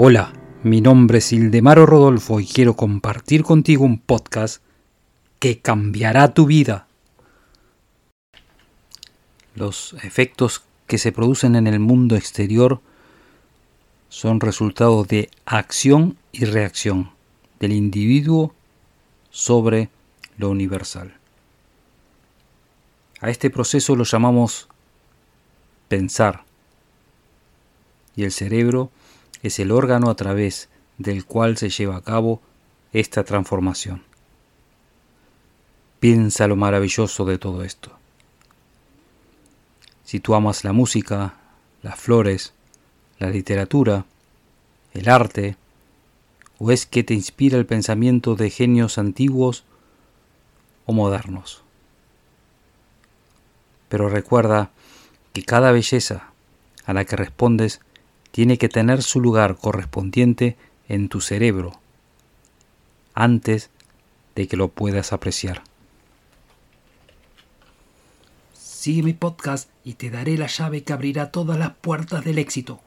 Hola, mi nombre es Ildemaro Rodolfo y quiero compartir contigo un podcast que cambiará tu vida. Los efectos que se producen en el mundo exterior son resultado de acción y reacción del individuo sobre lo universal. A este proceso lo llamamos pensar y el cerebro es el órgano a través del cual se lleva a cabo esta transformación. Piensa lo maravilloso de todo esto. Si tú amas la música, las flores, la literatura, el arte, o es que te inspira el pensamiento de genios antiguos o modernos. Pero recuerda que cada belleza a la que respondes tiene que tener su lugar correspondiente en tu cerebro antes de que lo puedas apreciar. Sigue mi podcast y te daré la llave que abrirá todas las puertas del éxito.